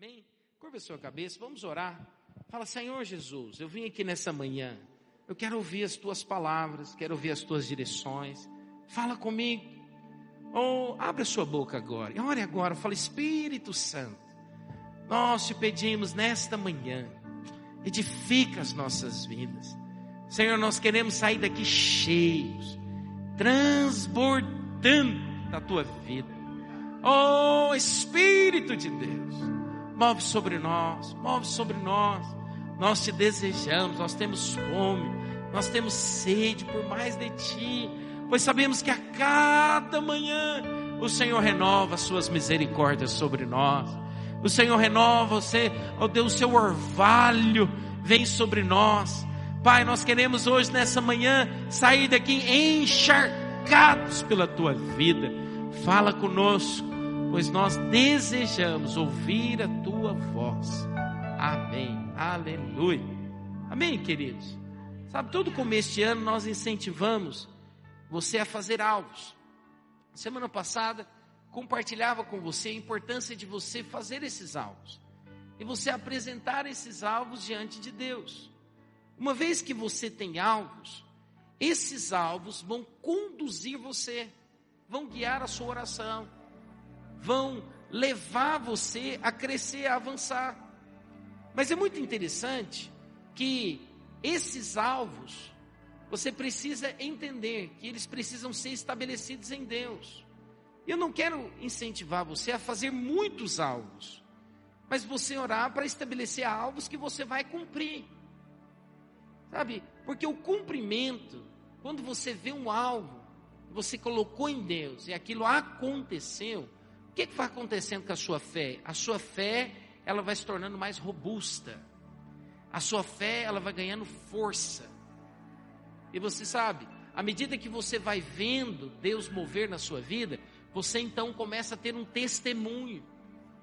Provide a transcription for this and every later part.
Amém? Curva a sua cabeça, vamos orar. Fala, Senhor Jesus, eu vim aqui nessa manhã. Eu quero ouvir as tuas palavras, quero ouvir as tuas direções. Fala comigo. Ou oh, abre a sua boca agora. E ore agora. Fala, Espírito Santo. Nós te pedimos nesta manhã. Edifica as nossas vidas. Senhor, nós queremos sair daqui cheios, transbordando da tua vida. Oh, Espírito de Deus, move sobre nós, move sobre nós. Nós te desejamos, nós temos fome, nós temos sede por mais de ti, pois sabemos que a cada manhã o Senhor renova as suas misericórdias sobre nós. O Senhor renova você, ó oh Deus, o seu orvalho vem sobre nós. Pai, nós queremos hoje, nessa manhã, sair daqui encharcados pela tua vida. Fala conosco, pois nós desejamos ouvir a tua voz. Amém. Aleluia. Amém, queridos. Sabe, todo começo de ano nós incentivamos você a fazer alvos. Semana passada compartilhava com você a importância de você fazer esses alvos e você apresentar esses alvos diante de Deus. Uma vez que você tem alvos, esses alvos vão conduzir você, vão guiar a sua oração, vão levar você a crescer, a avançar. Mas é muito interessante que esses alvos, você precisa entender que eles precisam ser estabelecidos em Deus. Eu não quero incentivar você a fazer muitos alvos, mas você orar para estabelecer alvos que você vai cumprir. Sabe? Porque o cumprimento, quando você vê um alvo, você colocou em Deus e aquilo aconteceu, que, que vai acontecendo com a sua fé? A sua fé, ela vai se tornando mais robusta. A sua fé, ela vai ganhando força. E você sabe, à medida que você vai vendo Deus mover na sua vida, você então começa a ter um testemunho.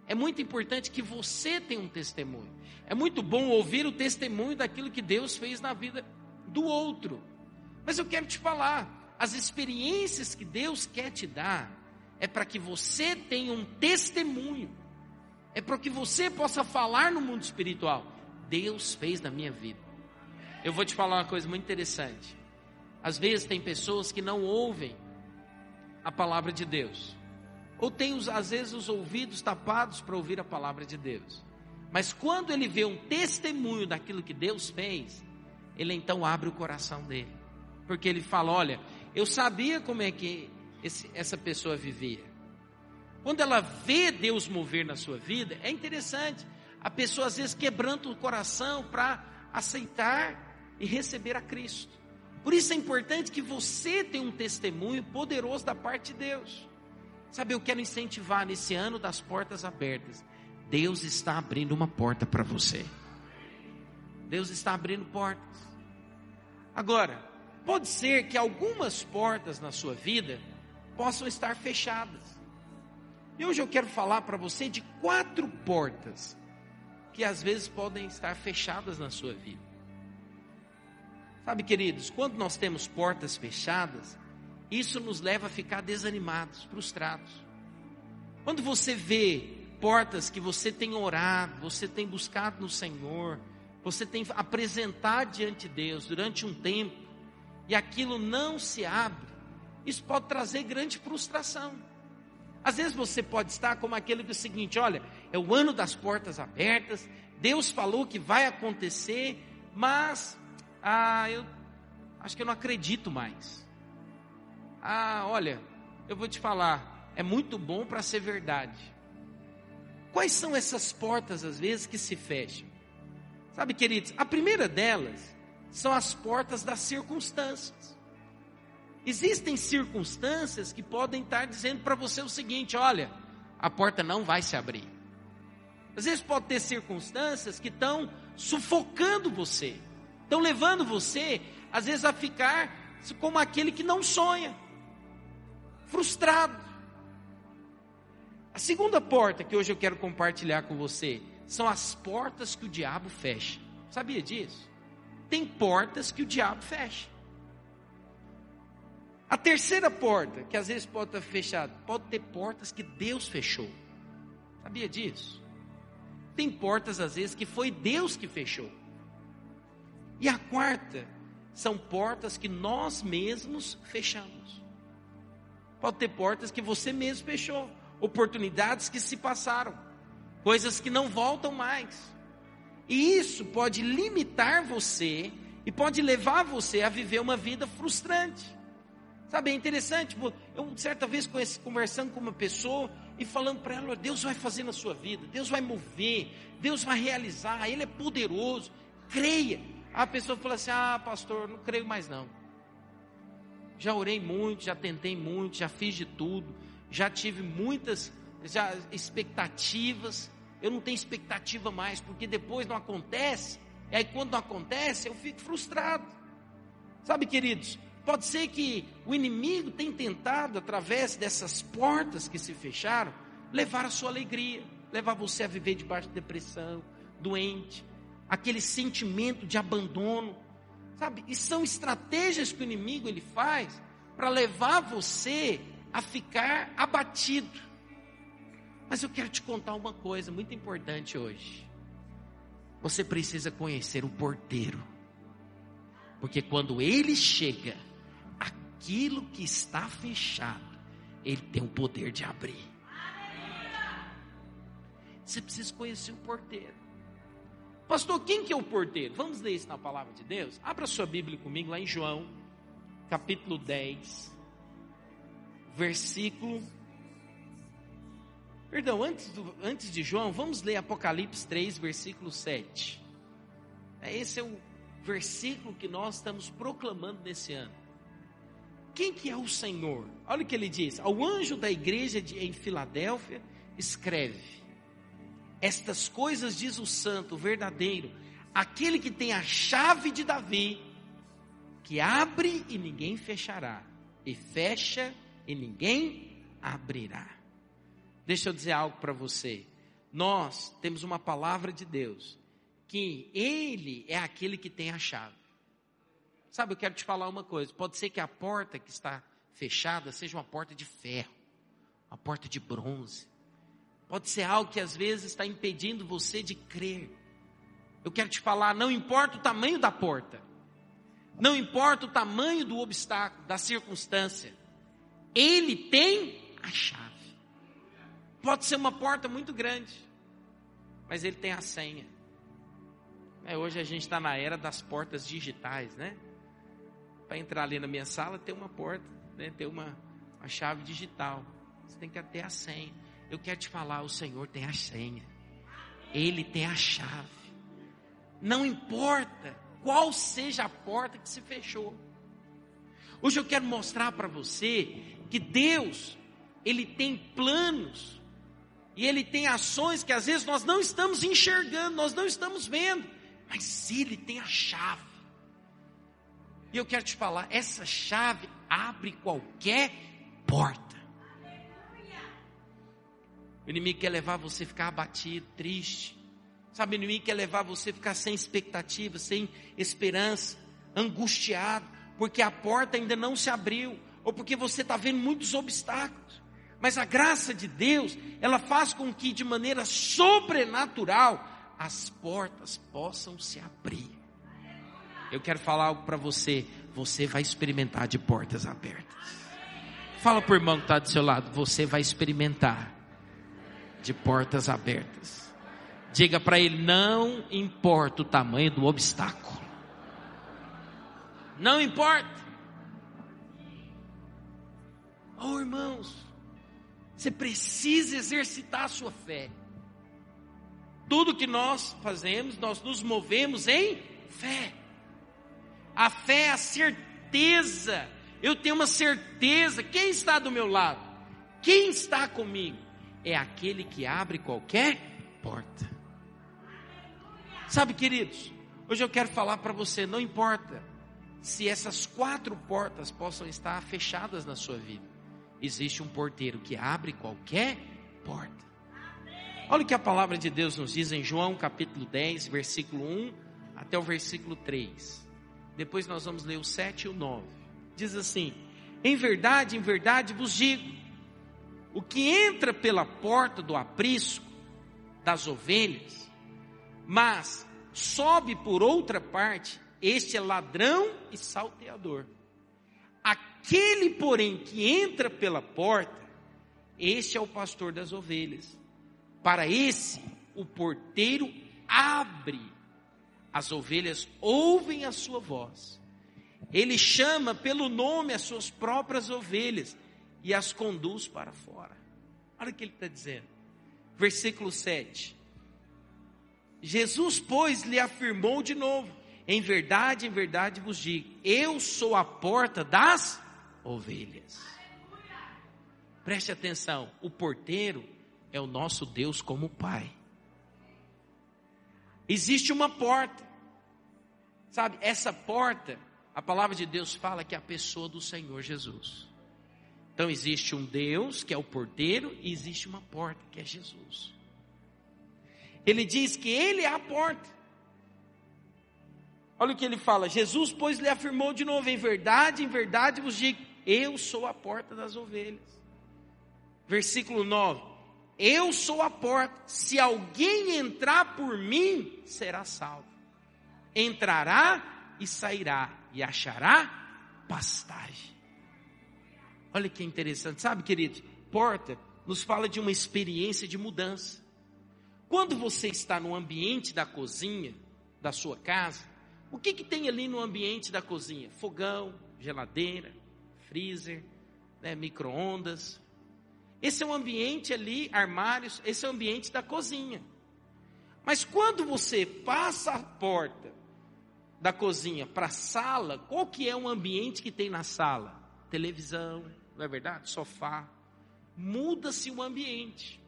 É muito importante que você tenha um testemunho. É muito bom ouvir o testemunho daquilo que Deus fez na vida do outro. Mas eu quero te falar, as experiências que Deus quer te dar é para que você tenha um testemunho. É para que você possa falar no mundo espiritual. Deus fez na minha vida. Eu vou te falar uma coisa muito interessante. Às vezes tem pessoas que não ouvem a palavra de Deus. Ou tem, às vezes, os ouvidos tapados para ouvir a palavra de Deus. Mas quando ele vê um testemunho daquilo que Deus fez, ele então abre o coração dele. Porque ele fala: Olha, eu sabia como é que esse, essa pessoa vivia. Quando ela vê Deus mover na sua vida, é interessante. A pessoa às vezes quebranta o coração para aceitar e receber a Cristo. Por isso é importante que você tenha um testemunho poderoso da parte de Deus. Sabe, eu quero incentivar nesse ano das portas abertas. Deus está abrindo uma porta para você. Deus está abrindo portas. Agora, pode ser que algumas portas na sua vida possam estar fechadas. E hoje eu quero falar para você de quatro portas que às vezes podem estar fechadas na sua vida. Sabe, queridos, quando nós temos portas fechadas, isso nos leva a ficar desanimados, frustrados. Quando você vê portas que você tem orado, você tem buscado no Senhor, você tem apresentado diante de Deus durante um tempo, e aquilo não se abre, isso pode trazer grande frustração. Às vezes você pode estar como aquele do seguinte: olha, é o ano das portas abertas, Deus falou que vai acontecer, mas ah, eu acho que eu não acredito mais. Ah, olha, eu vou te falar, é muito bom para ser verdade. Quais são essas portas, às vezes, que se fecham? Sabe, queridos, a primeira delas são as portas das circunstâncias. Existem circunstâncias que podem estar dizendo para você o seguinte: olha, a porta não vai se abrir. Às vezes pode ter circunstâncias que estão sufocando você estão levando você, às vezes, a ficar como aquele que não sonha, frustrado. A segunda porta que hoje eu quero compartilhar com você são as portas que o diabo fecha. Sabia disso? Tem portas que o diabo fecha. A terceira porta, que às vezes pode estar fechada, pode ter portas que Deus fechou. Sabia disso? Tem portas, às vezes, que foi Deus que fechou. E a quarta, são portas que nós mesmos fechamos. Pode ter portas que você mesmo fechou, oportunidades que se passaram, coisas que não voltam mais. E isso pode limitar você e pode levar você a viver uma vida frustrante. Sabe, é interessante, eu certa vez conversando com uma pessoa e falando para ela, Deus vai fazer na sua vida, Deus vai mover, Deus vai realizar, Ele é poderoso, creia. A pessoa falou assim, ah pastor, não creio mais não. Já orei muito, já tentei muito, já fiz de tudo, já tive muitas já, expectativas, eu não tenho expectativa mais, porque depois não acontece, e aí quando não acontece, eu fico frustrado. Sabe, queridos, pode ser que o inimigo tenha tentado, através dessas portas que se fecharam, levar a sua alegria, levar você a viver debaixo de depressão, doente, aquele sentimento de abandono, sabe? E são estratégias que o inimigo ele faz para levar você a ficar abatido. Mas eu quero te contar uma coisa muito importante hoje. Você precisa conhecer o porteiro. Porque quando ele chega, aquilo que está fechado, ele tem o poder de abrir. Você precisa conhecer o porteiro. Pastor, quem que é o porteiro? Vamos ler isso na palavra de Deus? Abra sua Bíblia comigo lá em João, capítulo 10, versículo Perdão, antes, do, antes de João, vamos ler Apocalipse 3, versículo 7. É, esse é o versículo que nós estamos proclamando nesse ano. Quem que é o Senhor? Olha o que ele diz. Ao anjo da igreja de, em Filadélfia, escreve: Estas coisas diz o santo, o verdadeiro, aquele que tem a chave de Davi, que abre e ninguém fechará, e fecha e ninguém abrirá. Deixa eu dizer algo para você. Nós temos uma palavra de Deus, que Ele é aquele que tem a chave. Sabe, eu quero te falar uma coisa. Pode ser que a porta que está fechada seja uma porta de ferro, uma porta de bronze. Pode ser algo que às vezes está impedindo você de crer. Eu quero te falar, não importa o tamanho da porta, não importa o tamanho do obstáculo, da circunstância, Ele tem a chave. Pode ser uma porta muito grande, mas ele tem a senha. É, hoje a gente está na era das portas digitais, né? Para entrar ali na minha sala tem uma porta, né? tem uma, uma chave digital. Você tem que ter a senha. Eu quero te falar, o Senhor tem a senha. Ele tem a chave. Não importa qual seja a porta que se fechou. Hoje eu quero mostrar para você que Deus, Ele tem planos e Ele tem ações que às vezes nós não estamos enxergando, nós não estamos vendo, mas Ele tem a chave. E eu quero te falar, essa chave abre qualquer porta. O inimigo quer levar você a ficar abatido, triste. Sabe, o inimigo quer levar você a ficar sem expectativa, sem esperança, angustiado, porque a porta ainda não se abriu, ou porque você está vendo muitos obstáculos. Mas a graça de Deus, ela faz com que de maneira sobrenatural as portas possam se abrir. Eu quero falar algo para você. Você vai experimentar de portas abertas. Fala para o irmão que está do seu lado. Você vai experimentar de portas abertas. Diga para ele: não importa o tamanho do obstáculo. Não importa. Oh, irmãos, você precisa exercitar a sua fé. Tudo que nós fazemos, nós nos movemos em fé. A fé é a certeza. Eu tenho uma certeza. Quem está do meu lado? Quem está comigo? É aquele que abre qualquer porta. Sabe, queridos, hoje eu quero falar para você: não importa se essas quatro portas possam estar fechadas na sua vida existe um porteiro que abre qualquer porta. Olha o que a palavra de Deus nos diz em João capítulo 10, versículo 1 até o versículo 3. Depois nós vamos ler o 7 e o 9. Diz assim: Em verdade, em verdade vos digo: o que entra pela porta do aprisco das ovelhas Mas sobe por outra parte, este é ladrão e salteador. Aquele, porém, que entra pela porta, este é o pastor das ovelhas. Para esse, o porteiro abre. As ovelhas ouvem a sua voz. Ele chama pelo nome as suas próprias ovelhas e as conduz para fora. Olha o que ele está dizendo. Versículo 7. Jesus, pois, lhe afirmou de novo: Em verdade, em verdade vos digo, eu sou a porta das ovelhas. Preste atenção, o porteiro é o nosso Deus como Pai. Existe uma porta, sabe? Essa porta, a palavra de Deus fala que é a pessoa do Senhor Jesus. Então existe um Deus que é o porteiro e existe uma porta que é Jesus. Ele diz que ele é a porta. Olha o que ele fala: Jesus, pois, lhe afirmou de novo: em verdade, em verdade vos digo, eu sou a porta das ovelhas. Versículo 9: Eu sou a porta, se alguém entrar por mim, será salvo. Entrará e sairá, e achará pastagem. Olha que interessante, sabe, querido? Porta nos fala de uma experiência de mudança. Quando você está no ambiente da cozinha da sua casa, o que, que tem ali no ambiente da cozinha? Fogão, geladeira, freezer, né, micro-ondas. Esse é o ambiente ali, armários, esse é o ambiente da cozinha. Mas quando você passa a porta da cozinha para a sala, qual que é o ambiente que tem na sala? Televisão, não é verdade? Sofá. Muda-se o ambiente.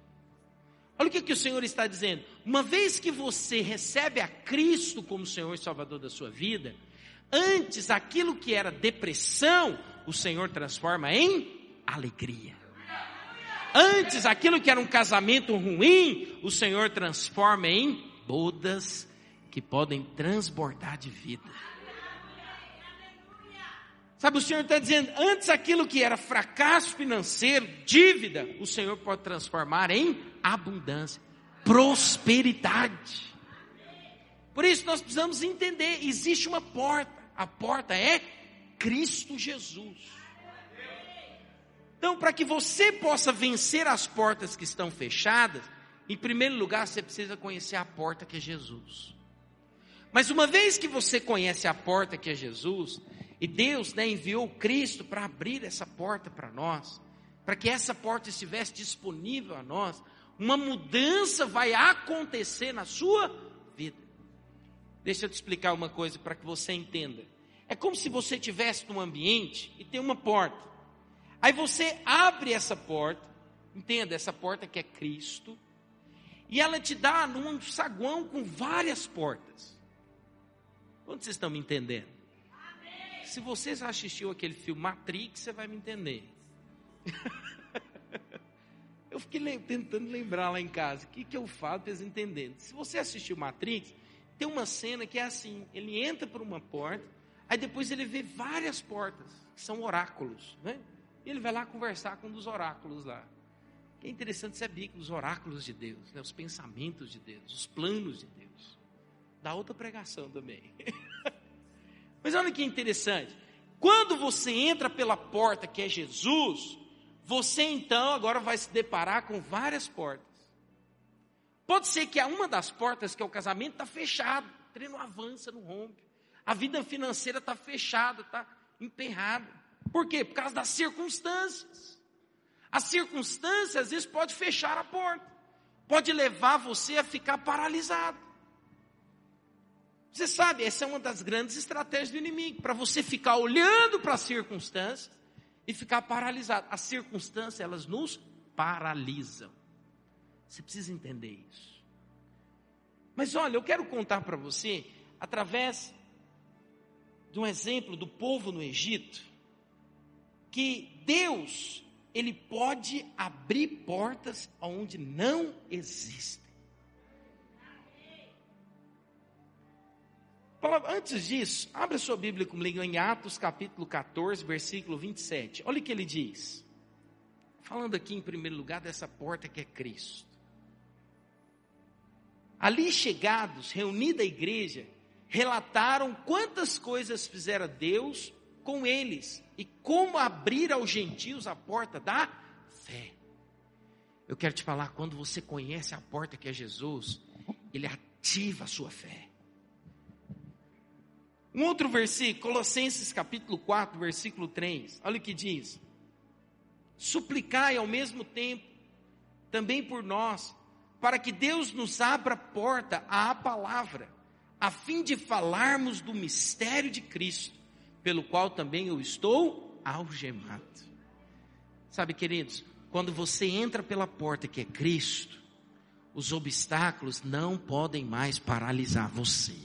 Olha o que, que o Senhor está dizendo. Uma vez que você recebe a Cristo como Senhor e Salvador da sua vida, antes aquilo que era depressão, o Senhor transforma em alegria. Antes aquilo que era um casamento ruim, o Senhor transforma em bodas que podem transbordar de vida. Sabe, o Senhor está dizendo, antes aquilo que era fracasso financeiro, dívida, o Senhor pode transformar em abundância, prosperidade. Por isso nós precisamos entender, existe uma porta, a porta é Cristo Jesus. Então, para que você possa vencer as portas que estão fechadas, em primeiro lugar você precisa conhecer a porta que é Jesus. Mas uma vez que você conhece a porta que é Jesus, e Deus né, enviou Cristo para abrir essa porta para nós, para que essa porta estivesse disponível a nós, uma mudança vai acontecer na sua vida. Deixa eu te explicar uma coisa para que você entenda. É como se você estivesse num ambiente e tem uma porta. Aí você abre essa porta, entenda, essa porta que é Cristo, e ela te dá num saguão com várias portas. Quando vocês estão me entendendo? se você já assistiu aquele filme Matrix, você vai me entender. eu fiquei tentando lembrar lá em casa, o que, que eu falo para eles entenderem. Se você assistiu Matrix, tem uma cena que é assim, ele entra por uma porta, aí depois ele vê várias portas, que são oráculos, né? Ele vai lá conversar com um dos oráculos lá. Que é interessante saber que os oráculos de Deus, né? os pensamentos de Deus, os planos de Deus. Dá outra pregação também. Mas olha que interessante. Quando você entra pela porta que é Jesus, você então agora vai se deparar com várias portas. Pode ser que a uma das portas, que é o casamento, está fechado, o treino avança, não rompe. A vida financeira está fechada, está emperrada. Por quê? Por causa das circunstâncias. As circunstâncias, às vezes, pode fechar a porta. Pode levar você a ficar paralisado. Você sabe, essa é uma das grandes estratégias do inimigo, para você ficar olhando para as circunstâncias e ficar paralisado. As circunstâncias, elas nos paralisam. Você precisa entender isso. Mas olha, eu quero contar para você, através de um exemplo do povo no Egito, que Deus, Ele pode abrir portas onde não existem. Antes disso, abra sua Bíblia comigo em Atos capítulo 14, versículo 27. Olha o que ele diz. Falando aqui em primeiro lugar dessa porta que é Cristo. Ali chegados, reunida a igreja, relataram quantas coisas fizera Deus com eles e como abrir aos gentios a porta da fé. Eu quero te falar, quando você conhece a porta que é Jesus, ele ativa a sua fé. Um outro versículo, Colossenses capítulo 4, versículo 3. Olha o que diz: Suplicai ao mesmo tempo também por nós, para que Deus nos abra porta à palavra, a fim de falarmos do mistério de Cristo, pelo qual também eu estou algemado. Sabe, queridos, quando você entra pela porta que é Cristo, os obstáculos não podem mais paralisar você.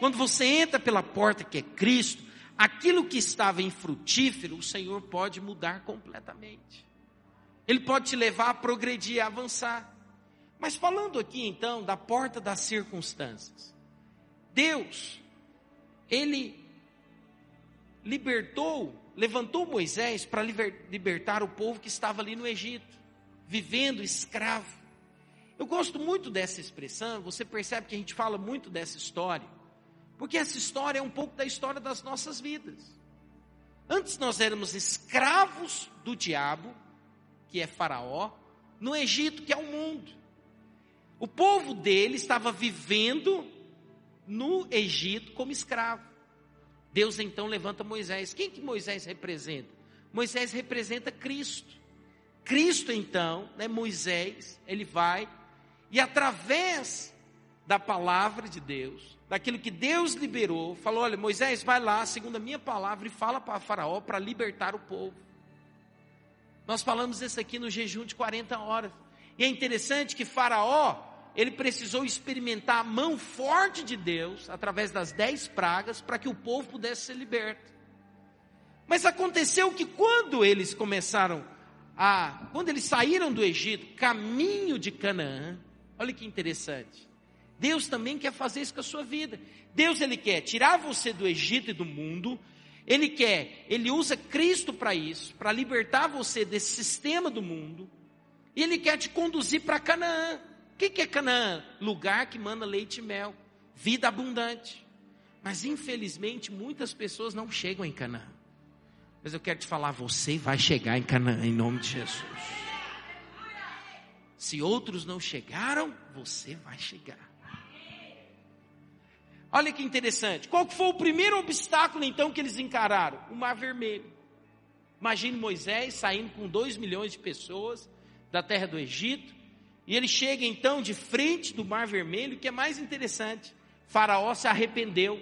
Quando você entra pela porta que é Cristo, aquilo que estava infrutífero, o Senhor pode mudar completamente. Ele pode te levar a progredir, a avançar. Mas falando aqui então da porta das circunstâncias. Deus, Ele libertou, levantou Moisés para libertar o povo que estava ali no Egito, vivendo escravo. Eu gosto muito dessa expressão, você percebe que a gente fala muito dessa história, porque essa história é um pouco da história das nossas vidas. Antes nós éramos escravos do diabo, que é Faraó, no Egito, que é o mundo. O povo dele estava vivendo no Egito como escravo. Deus então levanta Moisés. Quem que Moisés representa? Moisés representa Cristo. Cristo então, né, Moisés, ele vai e através da palavra de Deus, daquilo que Deus liberou, falou: olha, Moisés, vai lá, segundo a minha palavra, e fala para Faraó para libertar o povo. Nós falamos isso aqui no jejum de 40 horas. E é interessante que Faraó, ele precisou experimentar a mão forte de Deus, através das dez pragas, para que o povo pudesse ser liberto. Mas aconteceu que quando eles começaram a, quando eles saíram do Egito, caminho de Canaã, olha que interessante. Deus também quer fazer isso com a sua vida. Deus ele quer tirar você do Egito e do mundo. Ele quer, ele usa Cristo para isso, para libertar você desse sistema do mundo. E ele quer te conduzir para Canaã que, que é Canaã? Lugar que manda leite e mel, vida abundante. Mas infelizmente muitas pessoas não chegam em Canaã. Mas eu quero te falar, você vai chegar em Canaã em nome de Jesus. Se outros não chegaram, você vai chegar. Olha que interessante. Qual foi o primeiro obstáculo então que eles encararam? O Mar Vermelho. Imagine Moisés saindo com dois milhões de pessoas da terra do Egito, e ele chega então de frente do Mar Vermelho, que é mais interessante. Faraó se arrependeu,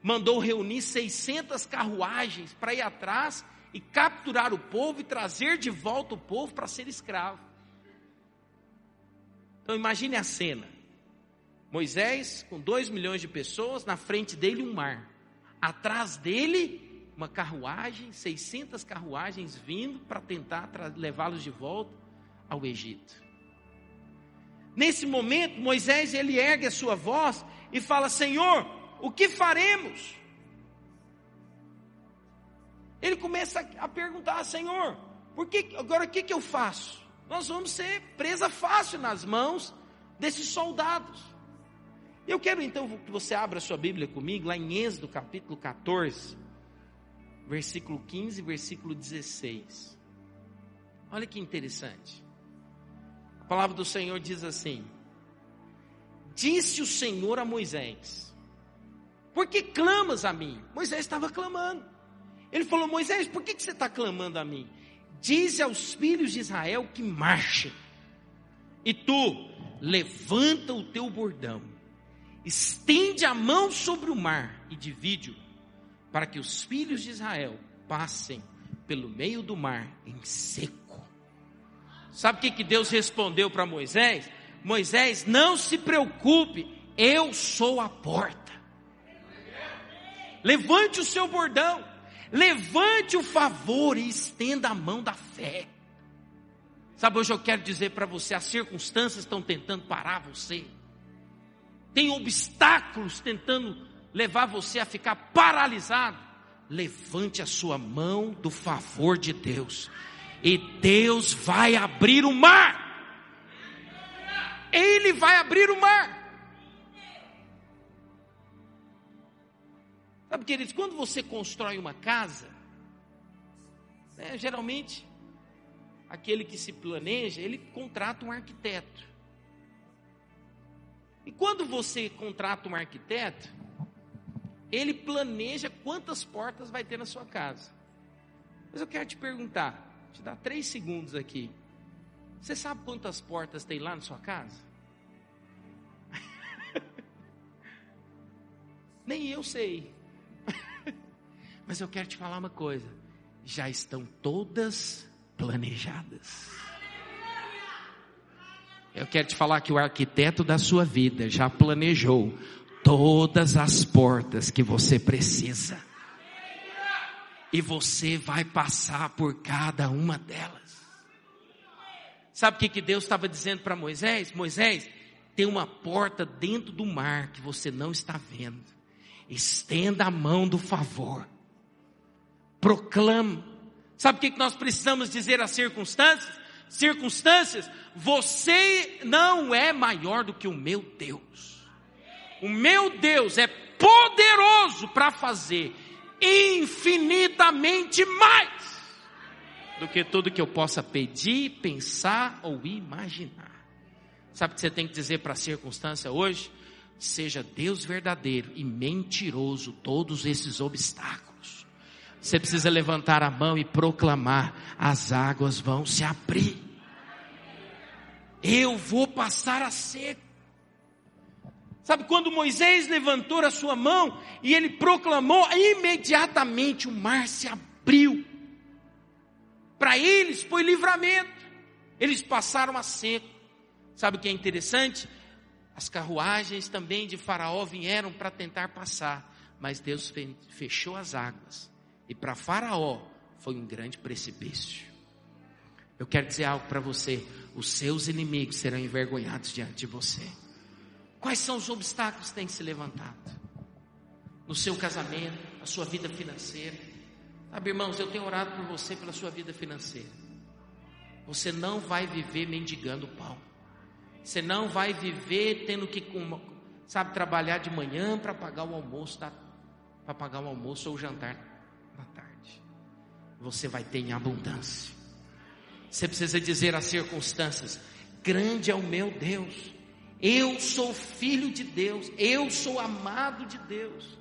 mandou reunir 600 carruagens para ir atrás e capturar o povo e trazer de volta o povo para ser escravo. Então imagine a cena. Moisés com 2 milhões de pessoas, na frente dele um mar. Atrás dele uma carruagem, 600 carruagens vindo para tentar levá-los de volta ao Egito. Nesse momento, Moisés ele ergue a sua voz e fala: Senhor, o que faremos? Ele começa a perguntar: Senhor, por que, agora o que, que eu faço? Nós vamos ser presa fácil nas mãos desses soldados. Eu quero então que você abra sua Bíblia comigo, lá em Êxodo capítulo 14, versículo 15 versículo 16. Olha que interessante. A palavra do Senhor diz assim: Disse o Senhor a Moisés: Por que clamas a mim? Moisés estava clamando. Ele falou: Moisés, por que, que você está clamando a mim? Dize aos filhos de Israel que marchem. E tu, levanta o teu bordão, estende a mão sobre o mar e divide-o, para que os filhos de Israel passem pelo meio do mar em seco. Sabe o que, que Deus respondeu para Moisés? Moisés, não se preocupe, eu sou a porta. Levante o seu bordão, levante o favor e estenda a mão da fé. Sabe, hoje eu quero dizer para você: as circunstâncias estão tentando parar você, tem obstáculos tentando levar você a ficar paralisado. Levante a sua mão do favor de Deus e Deus vai abrir o mar. Ele vai abrir o mar. Sabe, queridos, quando você constrói uma casa, né, geralmente, aquele que se planeja, ele contrata um arquiteto. E quando você contrata um arquiteto, ele planeja quantas portas vai ter na sua casa. Mas eu quero te perguntar, te dar três segundos aqui. Você sabe quantas portas tem lá na sua casa? Nem eu sei. Mas eu quero te falar uma coisa: já estão todas planejadas. Eu quero te falar que o arquiteto da sua vida já planejou todas as portas que você precisa. E você vai passar por cada uma delas. Sabe o que, que Deus estava dizendo para Moisés? Moisés, tem uma porta dentro do mar que você não está vendo. Estenda a mão do favor. Proclama. Sabe o que, que nós precisamos dizer às circunstâncias? Circunstâncias, você não é maior do que o meu Deus. O meu Deus é poderoso para fazer infinitamente mais do que tudo que eu possa pedir, pensar ou imaginar. Sabe o que você tem que dizer para a circunstância hoje? Seja Deus verdadeiro e mentiroso todos esses obstáculos. Você precisa levantar a mão e proclamar: as águas vão se abrir. Eu vou passar a seco. Sabe quando Moisés levantou a sua mão e ele proclamou, imediatamente o mar se abriu. Para eles foi livramento. Eles passaram a seco. Sabe o que é interessante? As carruagens também de Faraó vieram para tentar passar, mas Deus fechou as águas. E para Faraó foi um grande precipício. Eu quero dizer algo para você: os seus inimigos serão envergonhados diante de você. Quais são os obstáculos que têm se levantado? No seu casamento, na sua vida financeira. Sabe, irmãos, eu tenho orado por você pela sua vida financeira. Você não vai viver mendigando pão. Você não vai viver tendo que, sabe, trabalhar de manhã para pagar o almoço, para pagar o almoço ou o jantar na tarde. Você vai ter em abundância. Você precisa dizer às circunstâncias: grande é o meu Deus eu sou filho de Deus, eu sou amado de Deus.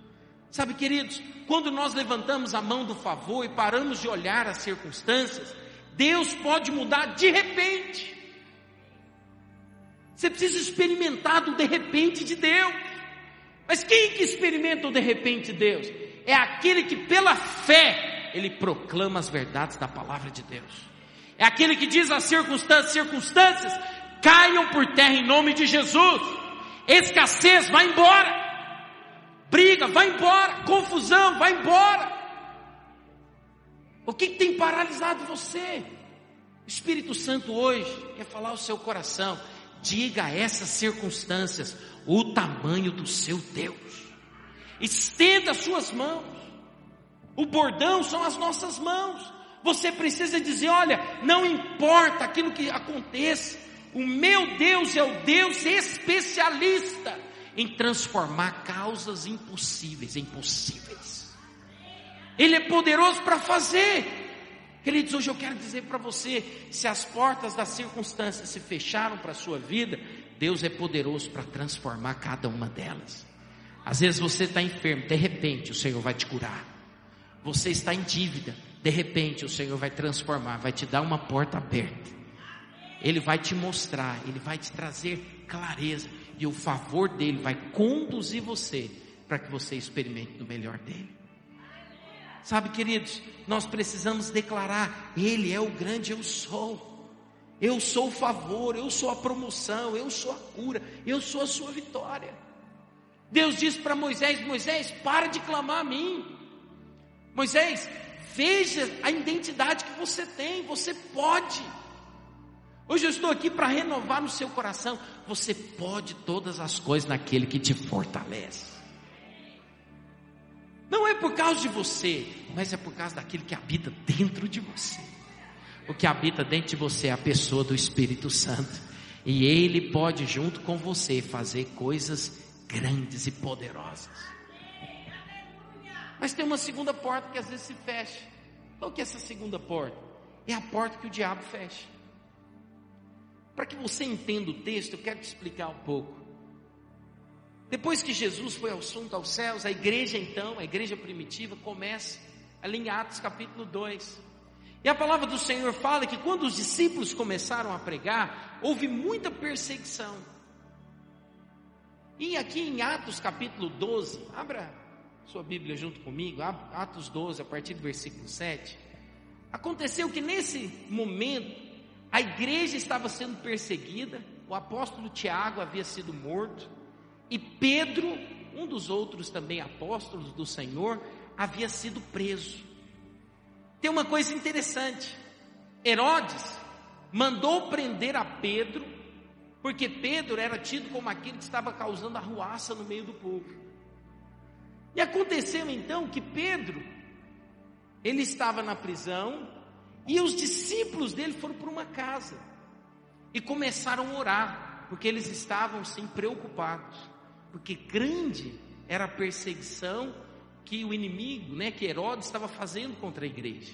Sabe, queridos, quando nós levantamos a mão do favor e paramos de olhar as circunstâncias, Deus pode mudar de repente. Você precisa experimentar do de repente de Deus. Mas quem que experimenta o de repente de Deus? É aquele que pela fé ele proclama as verdades da palavra de Deus. É aquele que diz às circunstâncias, circunstâncias, caiam por terra em nome de Jesus. Escassez, vai embora. Briga, vai embora. Confusão, vai embora. O que, tem paralisado você? O Espírito Santo hoje quer falar ao seu coração. Diga a essas circunstâncias o tamanho do seu Deus. Estenda as suas mãos. O bordão são as nossas mãos. Você precisa dizer: olha, não importa aquilo que aconteça, o meu Deus é o Deus especialista em transformar causas impossíveis em possíveis. Ele é poderoso para fazer. Queridos, hoje eu quero dizer para você: se as portas das circunstâncias se fecharam para a sua vida, Deus é poderoso para transformar cada uma delas. Às vezes você está enfermo, de repente o Senhor vai te curar. Você está em dívida, de repente o Senhor vai transformar, vai te dar uma porta aberta. Ele vai te mostrar, ele vai te trazer clareza e o favor dele vai conduzir você para que você experimente do melhor dele. Sabe, queridos, nós precisamos declarar: Ele é o grande eu sou. Eu sou o favor, eu sou a promoção, eu sou a cura, eu sou a sua vitória. Deus disse para Moisés: Moisés, para de clamar a mim. Moisés, veja a identidade que você tem, você pode. Hoje eu estou aqui para renovar no seu coração. Você pode todas as coisas naquele que te fortalece. Não é por causa de você, mas é por causa daquele que habita dentro de você. O que habita dentro de você é a pessoa do Espírito Santo. E Ele pode, junto com você, fazer coisas grandes e poderosas. Mas tem uma segunda porta que às vezes se fecha. Qual que é essa segunda porta? É a porta que o diabo fecha. Para que você entenda o texto, eu quero te explicar um pouco. Depois que Jesus foi assunto aos céus, a igreja então, a igreja primitiva, começa ali em Atos capítulo 2. E a palavra do Senhor fala que quando os discípulos começaram a pregar, houve muita perseguição. E aqui em Atos capítulo 12, abra sua Bíblia junto comigo, Atos 12, a partir do versículo 7. Aconteceu que nesse momento, a igreja estava sendo perseguida, o apóstolo Tiago havia sido morto, e Pedro, um dos outros também apóstolos do Senhor, havia sido preso. Tem uma coisa interessante: Herodes mandou prender a Pedro, porque Pedro era tido como aquele que estava causando arruaça no meio do povo. E aconteceu então que Pedro, ele estava na prisão, e os discípulos dele foram para uma casa e começaram a orar, porque eles estavam sim preocupados, porque grande era a perseguição que o inimigo, né, que Herodes estava fazendo contra a igreja.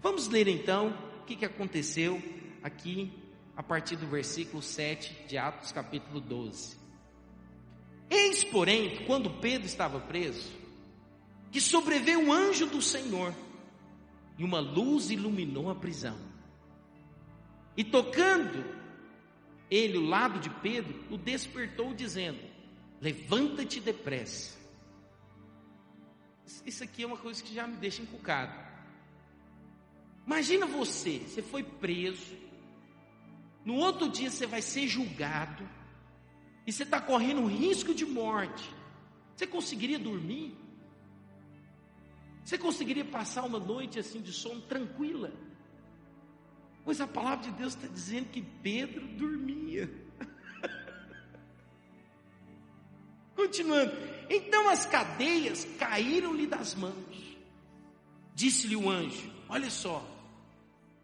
Vamos ler então o que, que aconteceu aqui a partir do versículo 7 de Atos capítulo 12. Eis, porém, quando Pedro estava preso, que sobreveio um anjo do Senhor, e uma luz iluminou a prisão. E tocando ele o lado de Pedro, o despertou, dizendo: Levanta-te depressa. Isso aqui é uma coisa que já me deixa encucado. Imagina você, você foi preso, no outro dia você vai ser julgado, e você está correndo um risco de morte. Você conseguiria dormir? Você conseguiria passar uma noite assim de sono tranquila? Pois a palavra de Deus está dizendo que Pedro dormia. Continuando. Então as cadeias caíram-lhe das mãos. Disse-lhe o anjo: Olha só,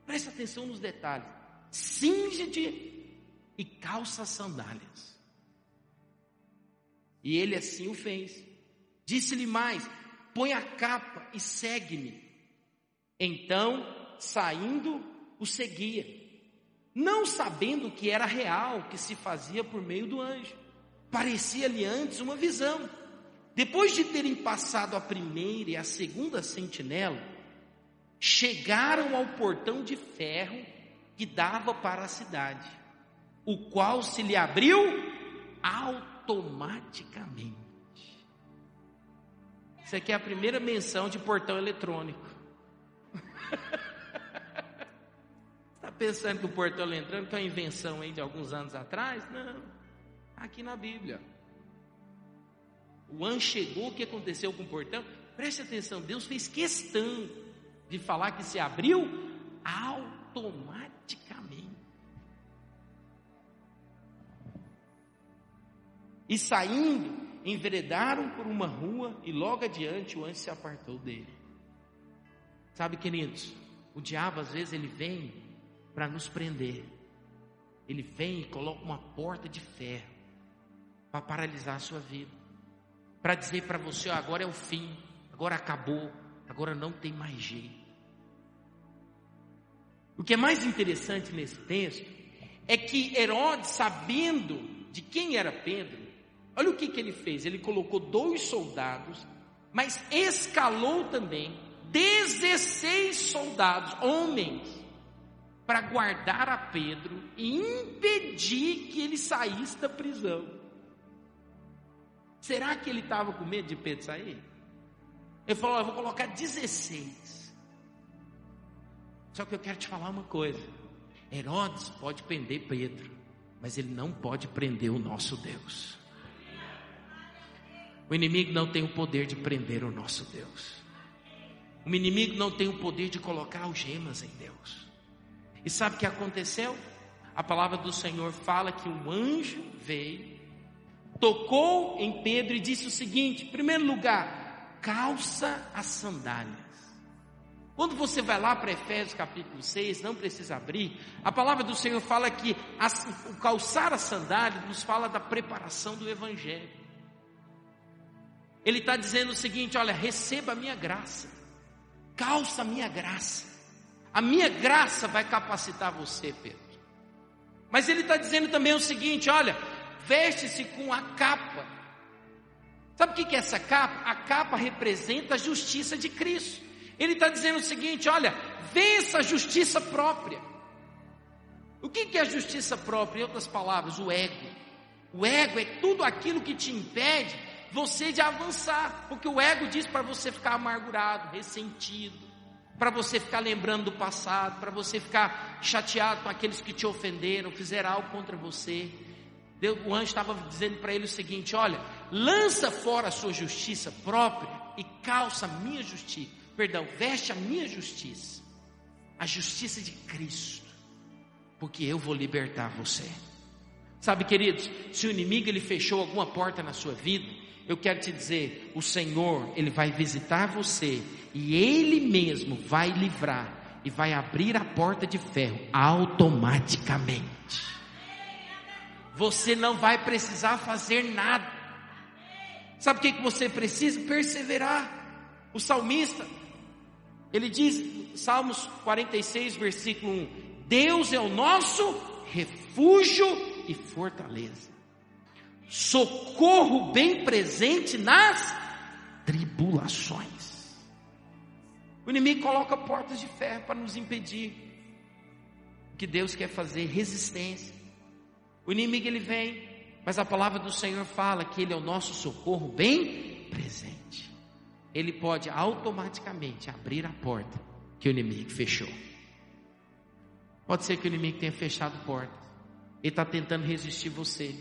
presta atenção nos detalhes. Cinge-te e calça as sandálias. E ele assim o fez. Disse-lhe mais: Põe a capa e segue-me. Então, saindo, o seguia, não sabendo que era real, que se fazia por meio do anjo. Parecia-lhe antes uma visão. Depois de terem passado a primeira e a segunda sentinela, chegaram ao portão de ferro que dava para a cidade, o qual se lhe abriu automaticamente. Isso aqui é a primeira menção de portão eletrônico. Está pensando que o portão eletrônico é uma invenção aí de alguns anos atrás? Não. Aqui na Bíblia. O anjo chegou, o que aconteceu com o portão? Preste atenção, Deus fez questão de falar que se abriu automaticamente. E saindo, enveredaram por uma rua e logo adiante o anjo se apartou dele. Sabe, queridos, o diabo às vezes ele vem para nos prender. Ele vem e coloca uma porta de ferro para paralisar a sua vida. Para dizer para você, oh, agora é o fim, agora acabou, agora não tem mais jeito. O que é mais interessante nesse texto é que Herodes, sabendo de quem era Pedro, olha o que, que ele fez: ele colocou dois soldados, mas escalou também 16 soldados, homens, para guardar a Pedro e impedir que ele saísse da prisão. Será que ele estava com medo de Pedro sair? Ele falou: Eu vou colocar 16. Só que eu quero te falar uma coisa: Herodes pode prender Pedro, mas ele não pode prender o nosso Deus. O inimigo não tem o poder de prender o nosso Deus. O inimigo não tem o poder de colocar algemas em Deus. E sabe o que aconteceu? A palavra do Senhor fala que um anjo veio tocou em Pedro e disse o seguinte: em primeiro lugar, calça as sandálias. Quando você vai lá para Efésios capítulo 6, não precisa abrir, a palavra do Senhor fala que o calçar a sandália nos fala da preparação do Evangelho. Ele está dizendo o seguinte: olha, receba a minha graça, calça a minha graça, a minha graça vai capacitar você, Pedro. Mas ele está dizendo também o seguinte: olha, veste-se com a capa. Sabe o que é essa capa? A capa representa a justiça de Cristo. Ele está dizendo o seguinte: olha, vença a justiça própria. O que é a justiça própria? Em outras palavras, o ego. O ego é tudo aquilo que te impede você de avançar, porque o ego diz para você ficar amargurado, ressentido, para você ficar lembrando do passado, para você ficar chateado com aqueles que te ofenderam, fizeram algo contra você. Deus, o anjo estava dizendo para ele o seguinte: olha, lança fora a sua justiça própria e calça a minha justiça perdão, veste a minha justiça, a justiça de Cristo, porque eu vou libertar você. Sabe, queridos, se o inimigo ele fechou alguma porta na sua vida, eu quero te dizer, o Senhor, ele vai visitar você e ele mesmo vai livrar e vai abrir a porta de ferro automaticamente. Você não vai precisar fazer nada. Sabe o que, que você precisa? Perseverar. O salmista, ele diz, Salmos 46, versículo 1: Deus é o nosso refúgio e fortaleza, socorro bem presente nas tribulações. O inimigo coloca portas de ferro para nos impedir. O que Deus quer fazer? Resistência. O inimigo ele vem, mas a palavra do Senhor fala que ele é o nosso socorro bem presente ele pode automaticamente abrir a porta que o inimigo fechou. Pode ser que o inimigo tenha fechado portas. Ele está tentando resistir você.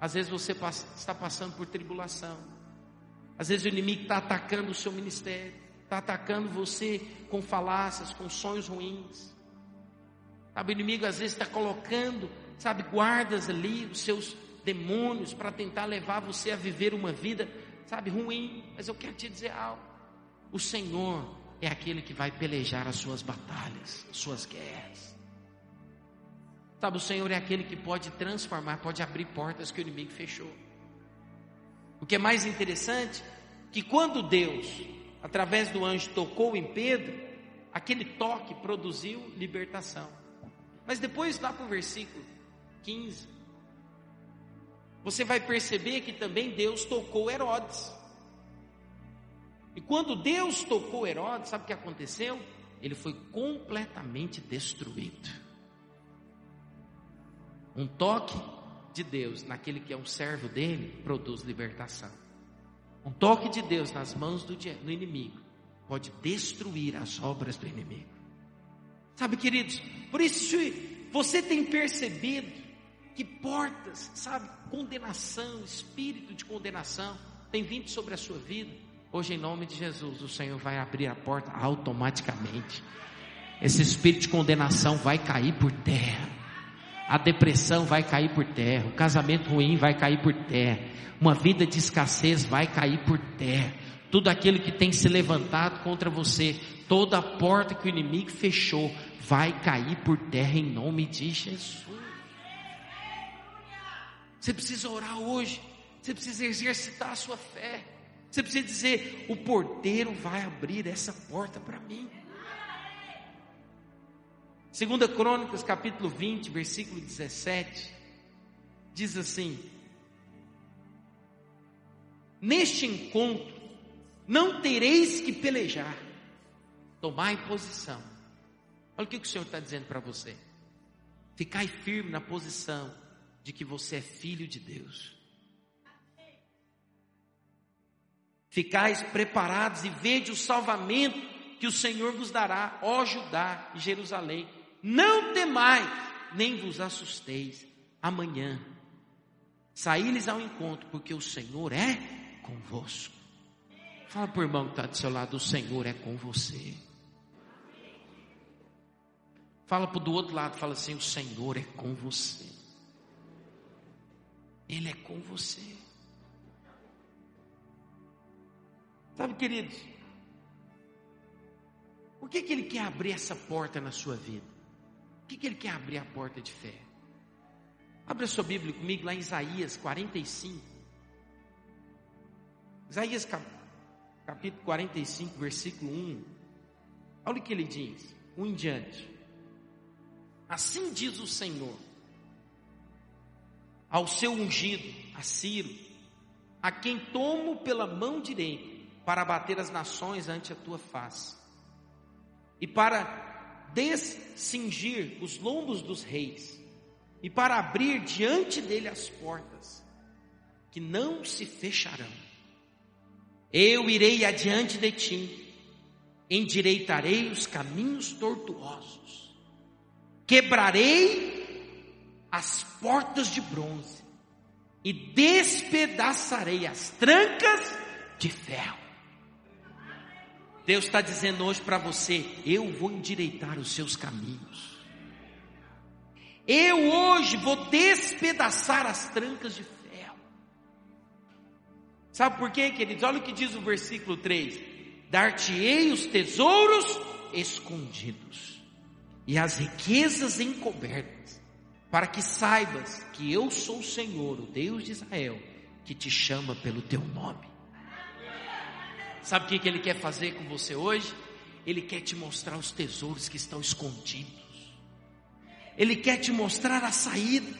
Às vezes você está passando por tribulação. Às vezes o inimigo está atacando o seu ministério. Está atacando você com falácias, com sonhos ruins. Sabe, o inimigo às vezes está colocando, sabe, guardas ali, os seus demônios, para tentar levar você a viver uma vida sabe, ruim, mas eu quero te dizer algo. O Senhor é aquele que vai pelejar as suas batalhas, as suas guerras. Sabe, o Senhor é aquele que pode transformar, pode abrir portas que o inimigo fechou. O que é mais interessante, que quando Deus, através do anjo, tocou em Pedro, aquele toque produziu libertação. Mas depois, lá para o versículo 15, você vai perceber que também Deus tocou Herodes. E quando Deus tocou Herodes, sabe o que aconteceu? Ele foi completamente destruído. Um toque de Deus naquele que é um servo dele produz libertação. Um toque de Deus nas mãos do, do inimigo pode destruir as obras do inimigo. Sabe, queridos, por isso você tem percebido que portas, sabe, condenação, espírito de condenação tem vindo sobre a sua vida. Hoje, em nome de Jesus, o Senhor vai abrir a porta automaticamente. Esse espírito de condenação vai cair por terra. A depressão vai cair por terra. O casamento ruim vai cair por terra. Uma vida de escassez vai cair por terra. Tudo aquilo que tem se levantado contra você, toda a porta que o inimigo fechou, vai cair por terra em nome de Jesus. Você precisa orar hoje. Você precisa exercitar a sua fé. Você precisa dizer: o porteiro vai abrir essa porta para mim. Segunda Crônicas, capítulo 20, versículo 17, diz assim: Neste encontro não tereis que pelejar, tomai posição. Olha o que o Senhor está dizendo para você. Ficai firme na posição de que você é filho de Deus. Ficais preparados e vede o salvamento que o Senhor vos dará, ó Judá e Jerusalém. Não temais, nem vos assusteis. Amanhã saí-lhes ao encontro, porque o Senhor é convosco. Fala para o irmão que está do seu lado, o Senhor é com você. Fala para o do outro lado, fala assim, o Senhor é com você. Ele é com você. Sabe, queridos, Por que, que Ele quer abrir essa porta na sua vida? Que, que Ele quer abrir a porta de fé? Abra sua Bíblia comigo lá em Isaías 45. Isaías capítulo 45, versículo 1. Olha o que ele diz, um em diante. Assim diz o Senhor ao seu ungido, a Ciro, a quem tomo pela mão direita para bater as nações ante a tua face, e para descingir os lombos dos reis, e para abrir diante dele as portas, que não se fecharão. Eu irei adiante de ti, endireitarei os caminhos tortuosos, quebrarei as portas de bronze e despedaçarei as trancas de ferro. Deus está dizendo hoje para você: eu vou endireitar os seus caminhos. Eu hoje vou despedaçar as trancas de ferro. Sabe por quê, queridos? Olha o que diz o versículo 3: Dar-te-ei os tesouros escondidos e as riquezas encobertas, para que saibas que eu sou o Senhor, o Deus de Israel, que te chama pelo teu nome. Sabe o que Ele quer fazer com você hoje? Ele quer te mostrar os tesouros que estão escondidos. Ele quer te mostrar a saída,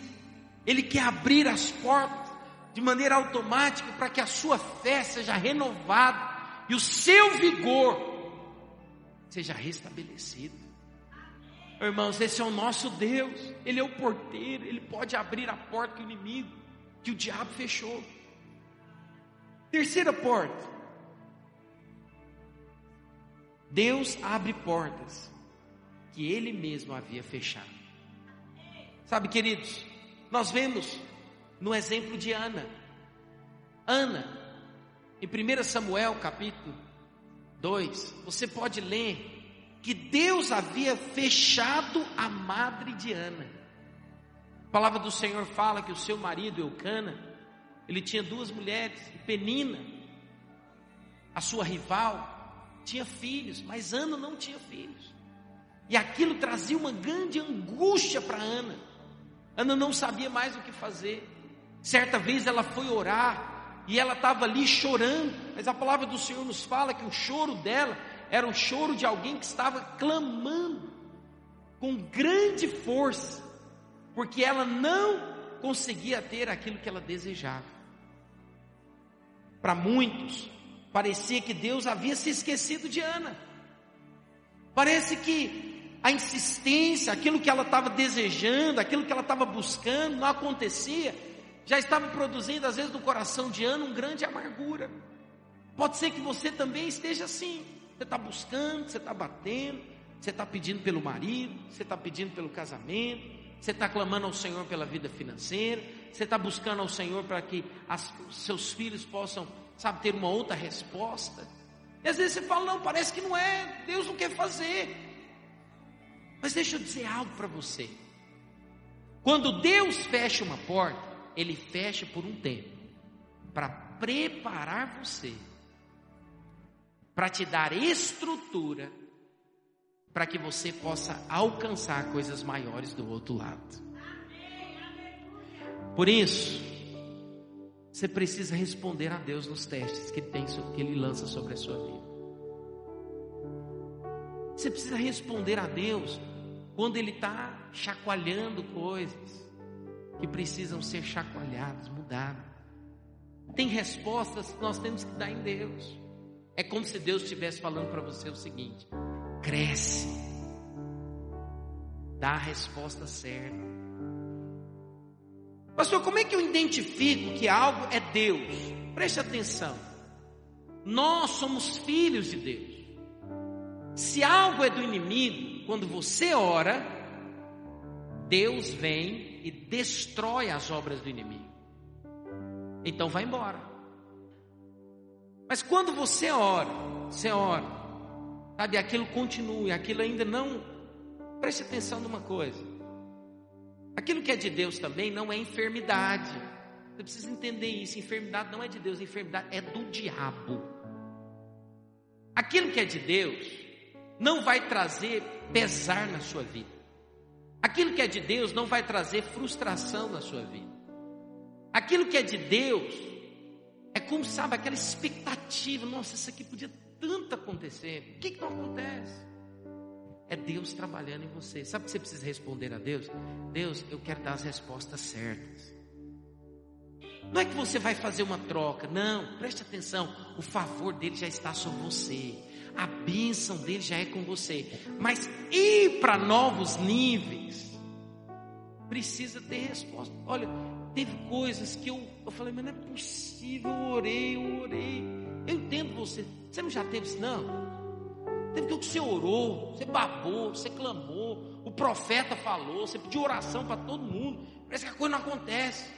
Ele quer abrir as portas de maneira automática para que a sua fé seja renovada e o seu vigor seja restabelecido. Irmãos, esse é o nosso Deus, Ele é o porteiro, Ele pode abrir a porta que o inimigo, que o diabo fechou. Terceira porta, Deus abre portas que Ele mesmo havia fechado. Sabe, queridos, nós vemos no exemplo de Ana. Ana, em 1 Samuel capítulo 2, você pode ler que Deus havia fechado a madre de Ana. A palavra do Senhor fala que o seu marido, Eucana, ele tinha duas mulheres, Penina, a sua rival, tinha filhos, mas Ana não tinha filhos. E aquilo trazia uma grande angústia para Ana. Ana não sabia mais o que fazer. Certa vez ela foi orar e ela estava ali chorando, mas a palavra do Senhor nos fala que o choro dela era o choro de alguém que estava clamando com grande força, porque ela não conseguia ter aquilo que ela desejava. Para muitos, parecia que Deus havia se esquecido de Ana. Parece que a insistência, aquilo que ela estava desejando, aquilo que ela estava buscando, não acontecia, já estava produzindo, às vezes, no coração de Ana, um grande amargura. Pode ser que você também esteja assim. Você está buscando, você está batendo, você está pedindo pelo marido, você está pedindo pelo casamento, você está clamando ao Senhor pela vida financeira, você está buscando ao Senhor para que as, seus filhos possam, sabe, ter uma outra resposta. E às vezes você fala, não, parece que não é, Deus não quer fazer. Mas deixa eu dizer algo para você. Quando Deus fecha uma porta, Ele fecha por um tempo para preparar você, para te dar estrutura, para que você possa alcançar coisas maiores do outro lado. Por isso, você precisa responder a Deus nos testes que, tem, que Ele lança sobre a sua vida. Você precisa responder a Deus quando Ele está chacoalhando coisas que precisam ser chacoalhadas, mudadas. Tem respostas que nós temos que dar em Deus. É como se Deus estivesse falando para você o seguinte: cresce, dá a resposta certa. Pastor, como é que eu identifico que algo é Deus? Preste atenção. Nós somos filhos de Deus. Se algo é do inimigo, quando você ora, Deus vem e destrói as obras do inimigo. Então vai embora. Mas quando você ora, você ora, sabe, aquilo continua, aquilo ainda não. Preste atenção numa coisa. Aquilo que é de Deus também não é enfermidade. Você precisa entender isso. Enfermidade não é de Deus, enfermidade é do diabo. Aquilo que é de Deus não vai trazer pesar na sua vida. Aquilo que é de Deus não vai trazer frustração na sua vida. Aquilo que é de Deus é como, sabe, aquela expectativa. Nossa, isso aqui podia tanto acontecer. O que, que não acontece? É Deus trabalhando em você. Sabe o que você precisa responder a Deus? Deus, eu quero dar as respostas certas. Não é que você vai fazer uma troca, não, preste atenção, o favor dele já está sobre você, a bênção dele já é com você, mas ir para novos níveis, precisa ter resposta. Olha, teve coisas que eu, eu falei, mas não é possível, eu orei, eu orei. Eu entendo você, você não já teve isso, não? Teve que você orou, você babou, você clamou, o profeta falou, você pediu oração para todo mundo, parece que a coisa não acontece.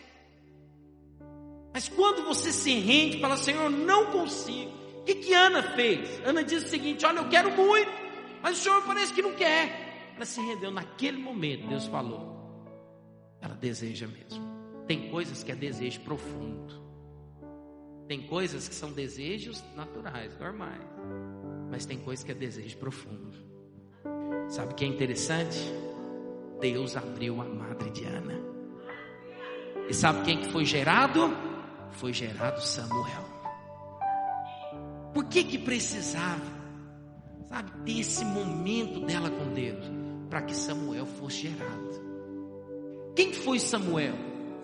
Mas quando você se rende, fala, Senhor, não consigo. O que, que Ana fez? Ana disse o seguinte: Olha, eu quero muito, mas o Senhor parece que não quer. Ela se rendeu naquele momento, Deus falou. Ela deseja mesmo. Tem coisas que é desejo profundo. Tem coisas que são desejos naturais, normais. Mas tem coisas que é desejo profundo. Sabe o que é interessante? Deus abriu a madre de Ana. E sabe quem que foi gerado? foi gerado Samuel. Por que que precisava, sabe, ter esse momento dela com Deus? Para que Samuel fosse gerado. Quem foi Samuel?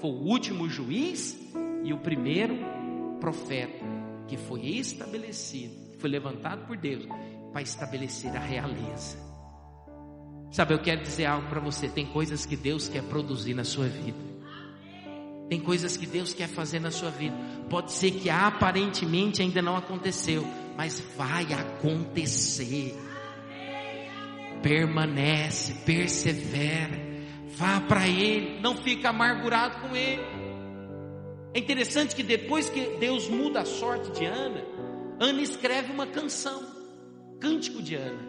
Foi o último juiz e o primeiro profeta que foi estabelecido, foi levantado por Deus para estabelecer a realeza. Sabe, eu quero dizer algo para você: tem coisas que Deus quer produzir na sua vida. Tem coisas que Deus quer fazer na sua vida. Pode ser que aparentemente ainda não aconteceu, mas vai acontecer. Permanece, persevera. Vá para Ele, não fica amargurado com Ele. É interessante que depois que Deus muda a sorte de Ana, Ana escreve uma canção, cântico de Ana.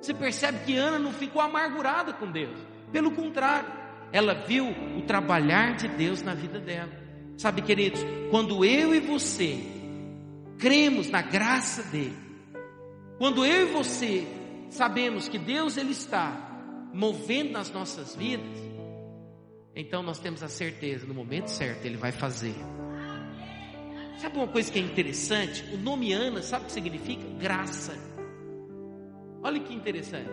Você percebe que Ana não ficou amargurada com Deus, pelo contrário, ela viu o trabalhar de Deus na vida dela. Sabe, queridos, quando eu e você cremos na graça dele, quando eu e você sabemos que Deus ele está movendo nas nossas vidas, então nós temos a certeza, no momento certo ele vai fazer. Sabe uma coisa que é interessante? O nome Ana, sabe o que significa? Graça. Olha que interessante.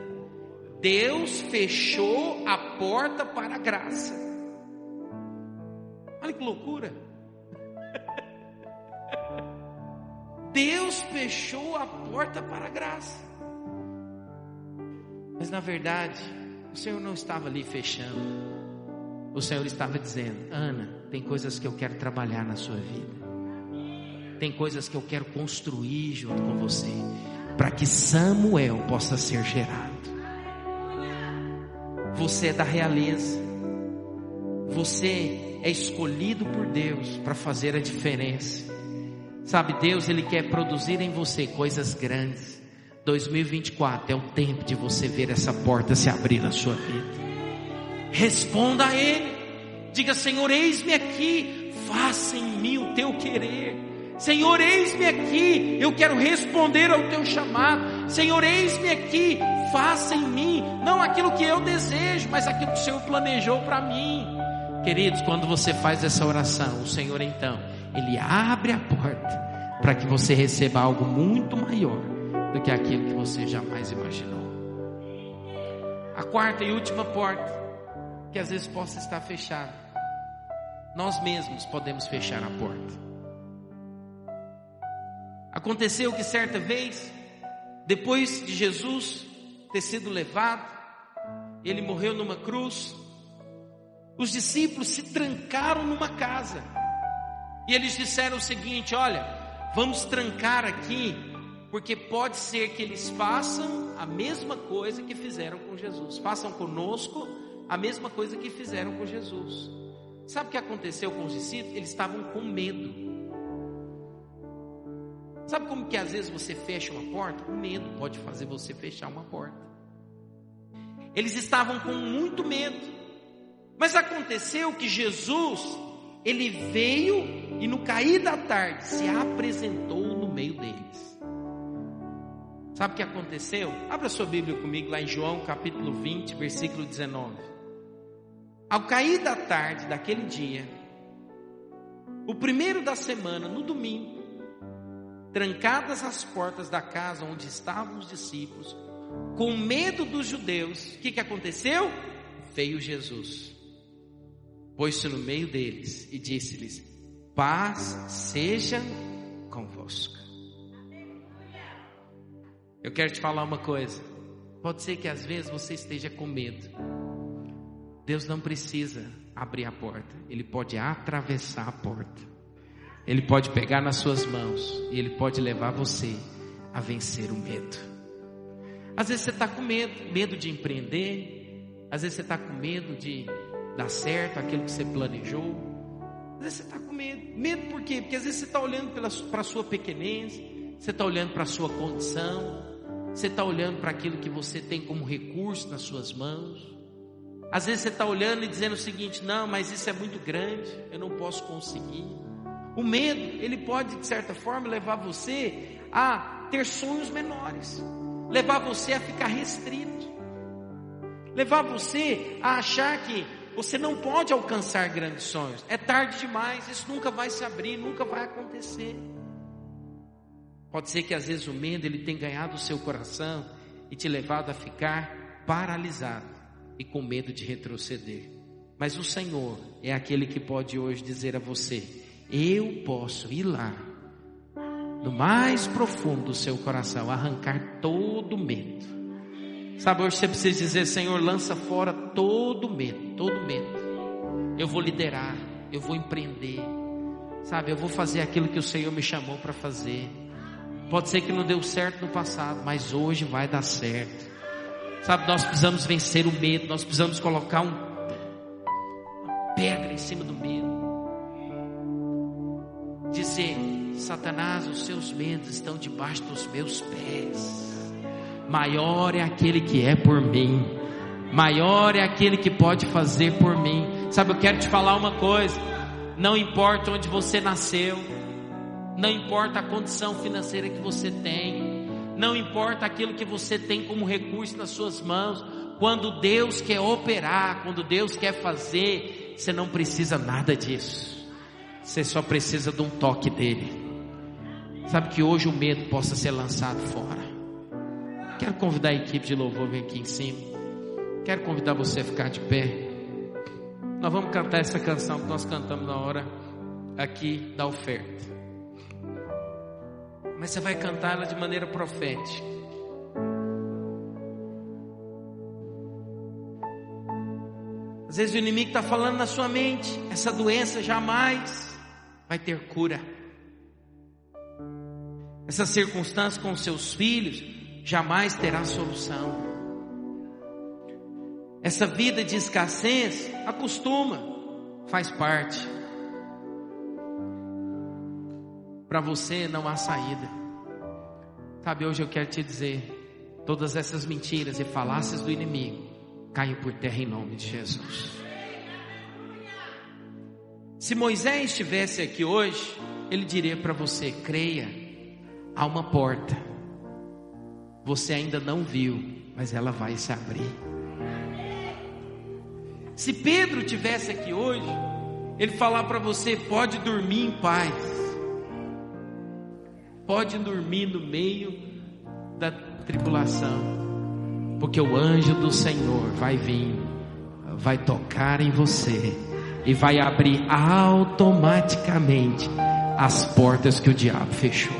Deus fechou a porta para a graça. Olha que loucura. Deus fechou a porta para a graça. Mas na verdade, o Senhor não estava ali fechando. O Senhor estava dizendo: Ana, tem coisas que eu quero trabalhar na sua vida. Tem coisas que eu quero construir junto com você. Para que Samuel possa ser gerado. Você é da realeza. Você é escolhido por Deus para fazer a diferença. Sabe, Deus ele quer produzir em você coisas grandes. 2024 é o tempo de você ver essa porta se abrir na sua vida. Responda a Ele. Diga, Senhor, eis-me aqui. Faça em mim o teu querer. Senhor, eis-me aqui, eu quero responder ao teu chamado. Senhor, eis-me aqui, faça em mim, não aquilo que eu desejo, mas aquilo que o Senhor planejou para mim. Queridos, quando você faz essa oração, o Senhor então, Ele abre a porta para que você receba algo muito maior do que aquilo que você jamais imaginou. A quarta e última porta, que às vezes possa estar fechada, nós mesmos podemos fechar a porta. Aconteceu que certa vez, depois de Jesus ter sido levado, ele morreu numa cruz, os discípulos se trancaram numa casa e eles disseram o seguinte: Olha, vamos trancar aqui, porque pode ser que eles façam a mesma coisa que fizeram com Jesus, façam conosco a mesma coisa que fizeram com Jesus. Sabe o que aconteceu com os discípulos? Eles estavam com medo. Sabe como que às vezes você fecha uma porta? O medo pode fazer você fechar uma porta. Eles estavam com muito medo. Mas aconteceu que Jesus, ele veio e no cair da tarde se apresentou no meio deles. Sabe o que aconteceu? Abra sua Bíblia comigo lá em João capítulo 20, versículo 19. Ao cair da tarde daquele dia, o primeiro da semana, no domingo, trancadas as portas da casa onde estavam os discípulos, com medo dos judeus, o que, que aconteceu? Veio Jesus, pôs-se no meio deles e disse-lhes: Paz seja convosco. Eu quero te falar uma coisa. Pode ser que às vezes você esteja com medo. Deus não precisa abrir a porta, Ele pode atravessar a porta. Ele pode pegar nas suas mãos e Ele pode levar você a vencer o medo. Às vezes você está com medo, medo de empreender, às vezes você está com medo de dar certo aquilo que você planejou, às vezes você está com medo. Medo por quê? Porque às vezes você está olhando para a sua pequenez, você está olhando para a sua condição, você está olhando para aquilo que você tem como recurso nas suas mãos. Às vezes você está olhando e dizendo o seguinte: não, mas isso é muito grande, eu não posso conseguir. O medo, ele pode, de certa forma, levar você a ter sonhos menores, levar você a ficar restrito, levar você a achar que você não pode alcançar grandes sonhos. É tarde demais, isso nunca vai se abrir, nunca vai acontecer. Pode ser que às vezes o medo ele tenha ganhado o seu coração e te levado a ficar paralisado e com medo de retroceder. Mas o Senhor é aquele que pode hoje dizer a você: eu posso ir lá, no mais profundo do seu coração, arrancar todo medo. Sabe, hoje você precisa dizer: Senhor, lança fora todo medo, todo medo. Eu vou liderar, eu vou empreender, sabe, eu vou fazer aquilo que o Senhor me chamou para fazer. Pode ser que não deu certo no passado, mas hoje vai dar certo. Sabe, nós precisamos vencer o medo, nós precisamos colocar um, uma pedra em cima do medo. Dizer, Satanás, os seus medos estão debaixo dos meus pés. Maior é aquele que é por mim. Maior é aquele que pode fazer por mim. Sabe, eu quero te falar uma coisa. Não importa onde você nasceu não importa a condição financeira que você tem, não importa aquilo que você tem como recurso nas suas mãos, quando Deus quer operar, quando Deus quer fazer, você não precisa nada disso. Você só precisa de um toque dele. Sabe que hoje o medo possa ser lançado fora. Quero convidar a equipe de louvor vir aqui em cima. Quero convidar você a ficar de pé. Nós vamos cantar essa canção que nós cantamos na hora aqui da oferta mas você vai cantar ela de maneira profética. Às vezes o inimigo está falando na sua mente: essa doença jamais vai ter cura. Essa circunstância com seus filhos jamais terá solução. Essa vida de escassez acostuma, faz parte. Para você não há saída. Sabe, hoje eu quero te dizer: todas essas mentiras e falácias do inimigo caem por terra em nome de Jesus. Se Moisés estivesse aqui hoje, ele diria para você: creia, há uma porta. Você ainda não viu, mas ela vai se abrir. Se Pedro tivesse aqui hoje, ele falar para você: pode dormir em paz pode dormir no meio da tribulação, porque o anjo do Senhor vai vir, vai tocar em você e vai abrir automaticamente as portas que o diabo fechou.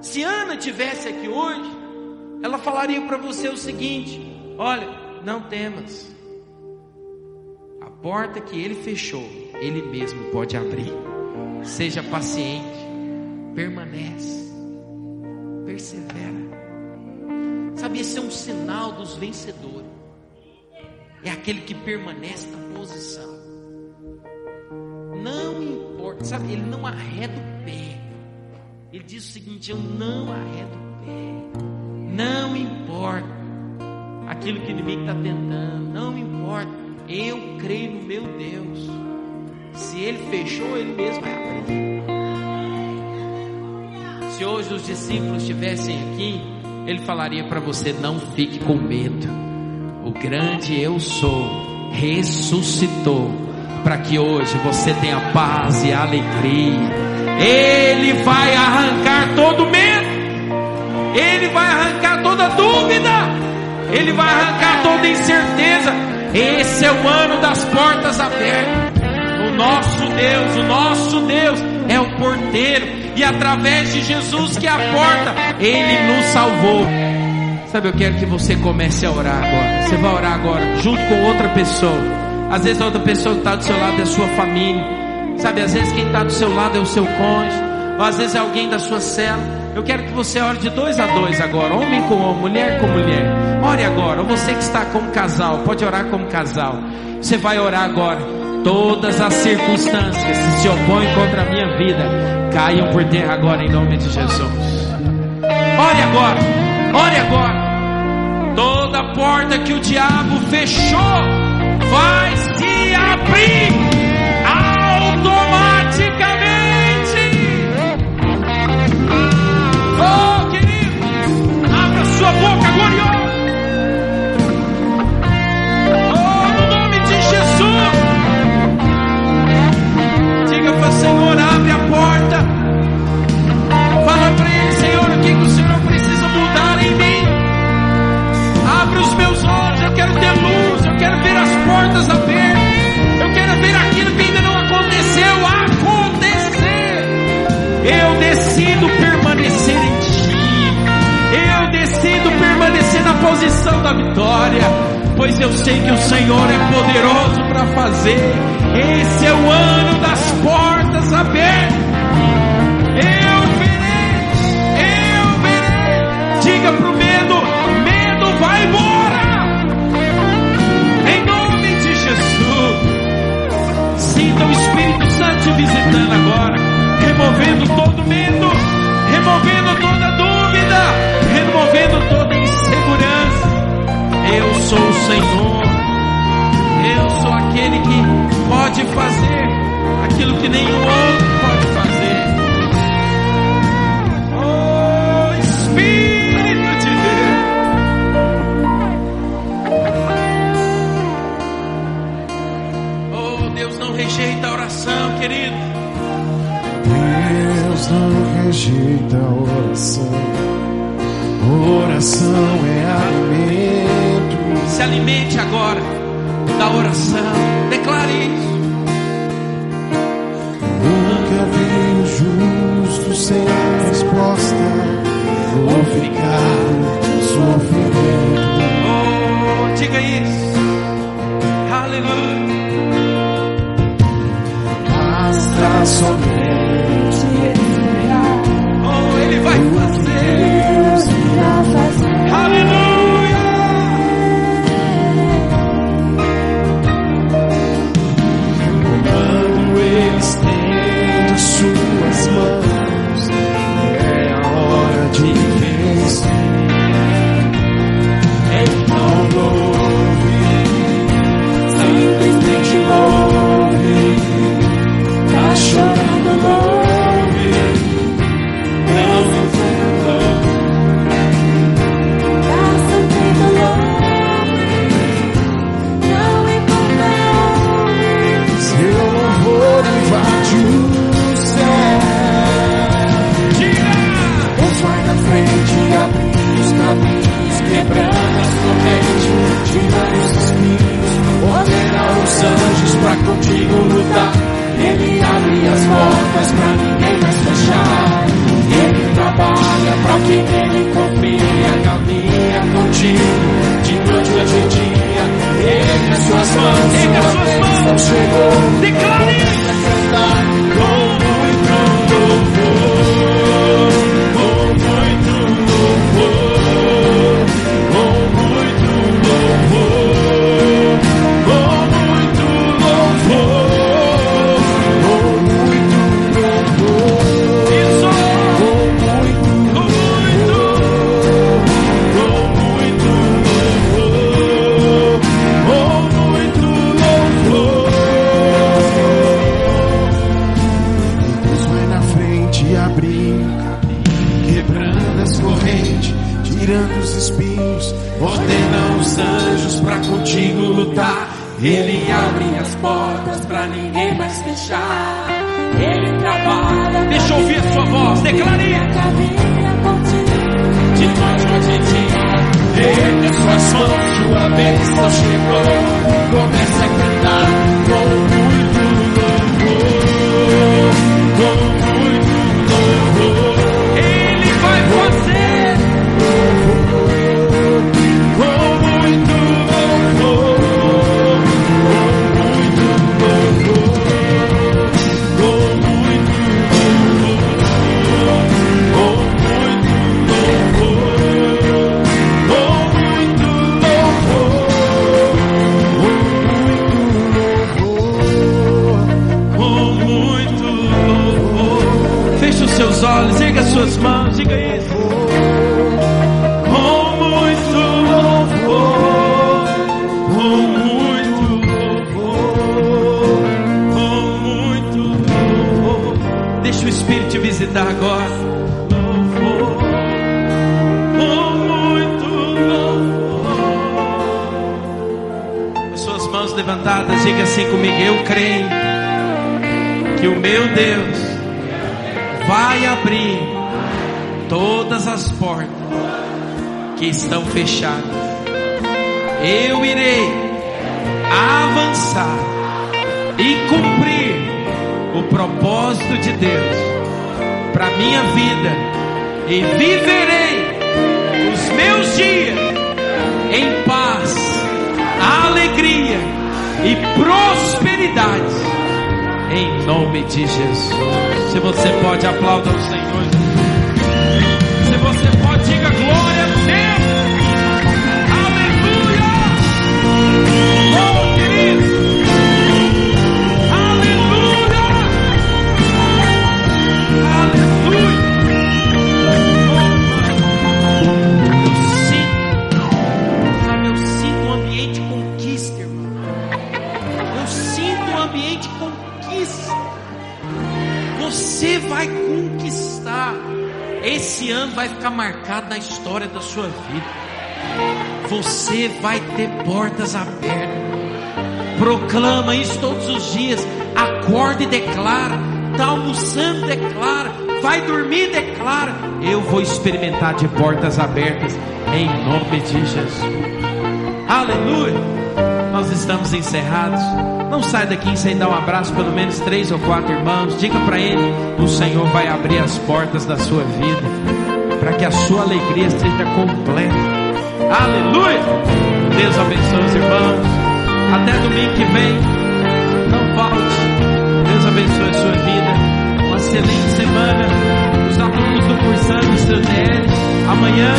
Se Ana tivesse aqui hoje, ela falaria para você o seguinte: olha, não temas. A porta que ele fechou, ele mesmo pode abrir. Seja paciente, permanece, persevera. Sabe, esse é um sinal dos vencedores. É aquele que permanece na posição. Não importa, sabe, ele não arreda o pé. Ele diz o seguinte: Eu não arredo o pé. Não importa aquilo que o inimigo está tentando. Não importa. Eu creio no meu Deus. Se ele fechou, ele mesmo vai abrir. Se Se hoje os discípulos estivessem aqui, ele falaria para você: não fique com medo. O grande eu sou ressuscitou para que hoje você tenha paz e alegria. Ele vai arrancar todo medo. Ele vai arrancar toda dúvida. Ele vai arrancar toda incerteza. Esse é o ano das portas abertas. O nosso Deus, o nosso Deus é o porteiro. E através de Jesus, que é a porta, Ele nos salvou. Sabe, eu quero que você comece a orar agora. Você vai orar agora, junto com outra pessoa. Às vezes a outra pessoa que está do seu lado é a sua família. Sabe, às vezes quem está do seu lado é o seu cônjuge. Ou às vezes é alguém da sua cela. Eu quero que você ore de dois a dois agora, homem com homem, mulher com mulher. Ore agora. Ou você que está como casal, pode orar como casal. Você vai orar agora. Todas as circunstâncias que se opõem contra a minha vida caiam por terra agora em nome de Jesus. Ore agora. Ore agora. Toda porta que o diabo fechou vai se abrir quero ter luz, eu quero ver as portas abertas. Eu quero ver aquilo que ainda não aconteceu acontecer. Eu decido permanecer em decido permanecer na posição da vitória, pois eu sei que o Senhor é poderoso para fazer. Esse é o ano das portas abertas. Da oração. Estão fechadas. Eu irei avançar e cumprir o propósito de Deus para minha vida e viverei os meus dias em paz, alegria e prosperidade. Em nome de Jesus. Se você pode, aplauda o Senhor. Se você pode, diga glória a Deus. Esse ano vai ficar marcado na história da sua vida. Você vai ter portas abertas. Proclama isso todos os dias. Acorda e declara. Está almoçando, declara. Vai dormir, declara. Eu vou experimentar de portas abertas. Em nome de Jesus. Aleluia. Nós estamos encerrados. Não sai daqui sem dar um abraço, pelo menos três ou quatro irmãos. Diga para ele: o Senhor vai abrir as portas da sua vida, para que a sua alegria seja completa. Aleluia! Deus abençoe os irmãos. Até domingo que vem. Não falte. Deus abençoe a sua vida. Uma excelente semana. Os alunos do cursando seu DL. Amanhã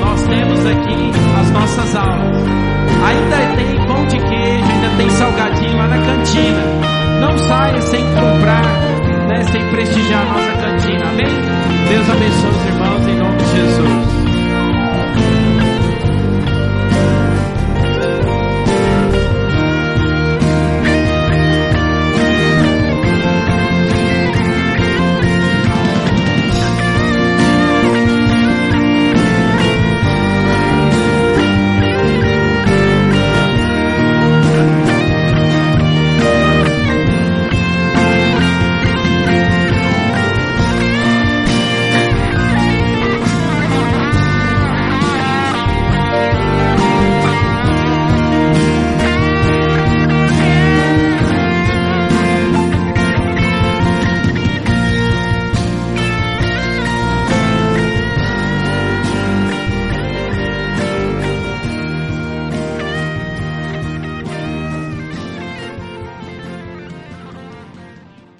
nós temos aqui as nossas aulas. Ainda tem pão de queijo, ainda tem salgadinho lá na cantina. Não saia sem comprar, né, sem prestigiar a nossa cantina. Amém? Deus abençoe os irmãos em nome de Jesus.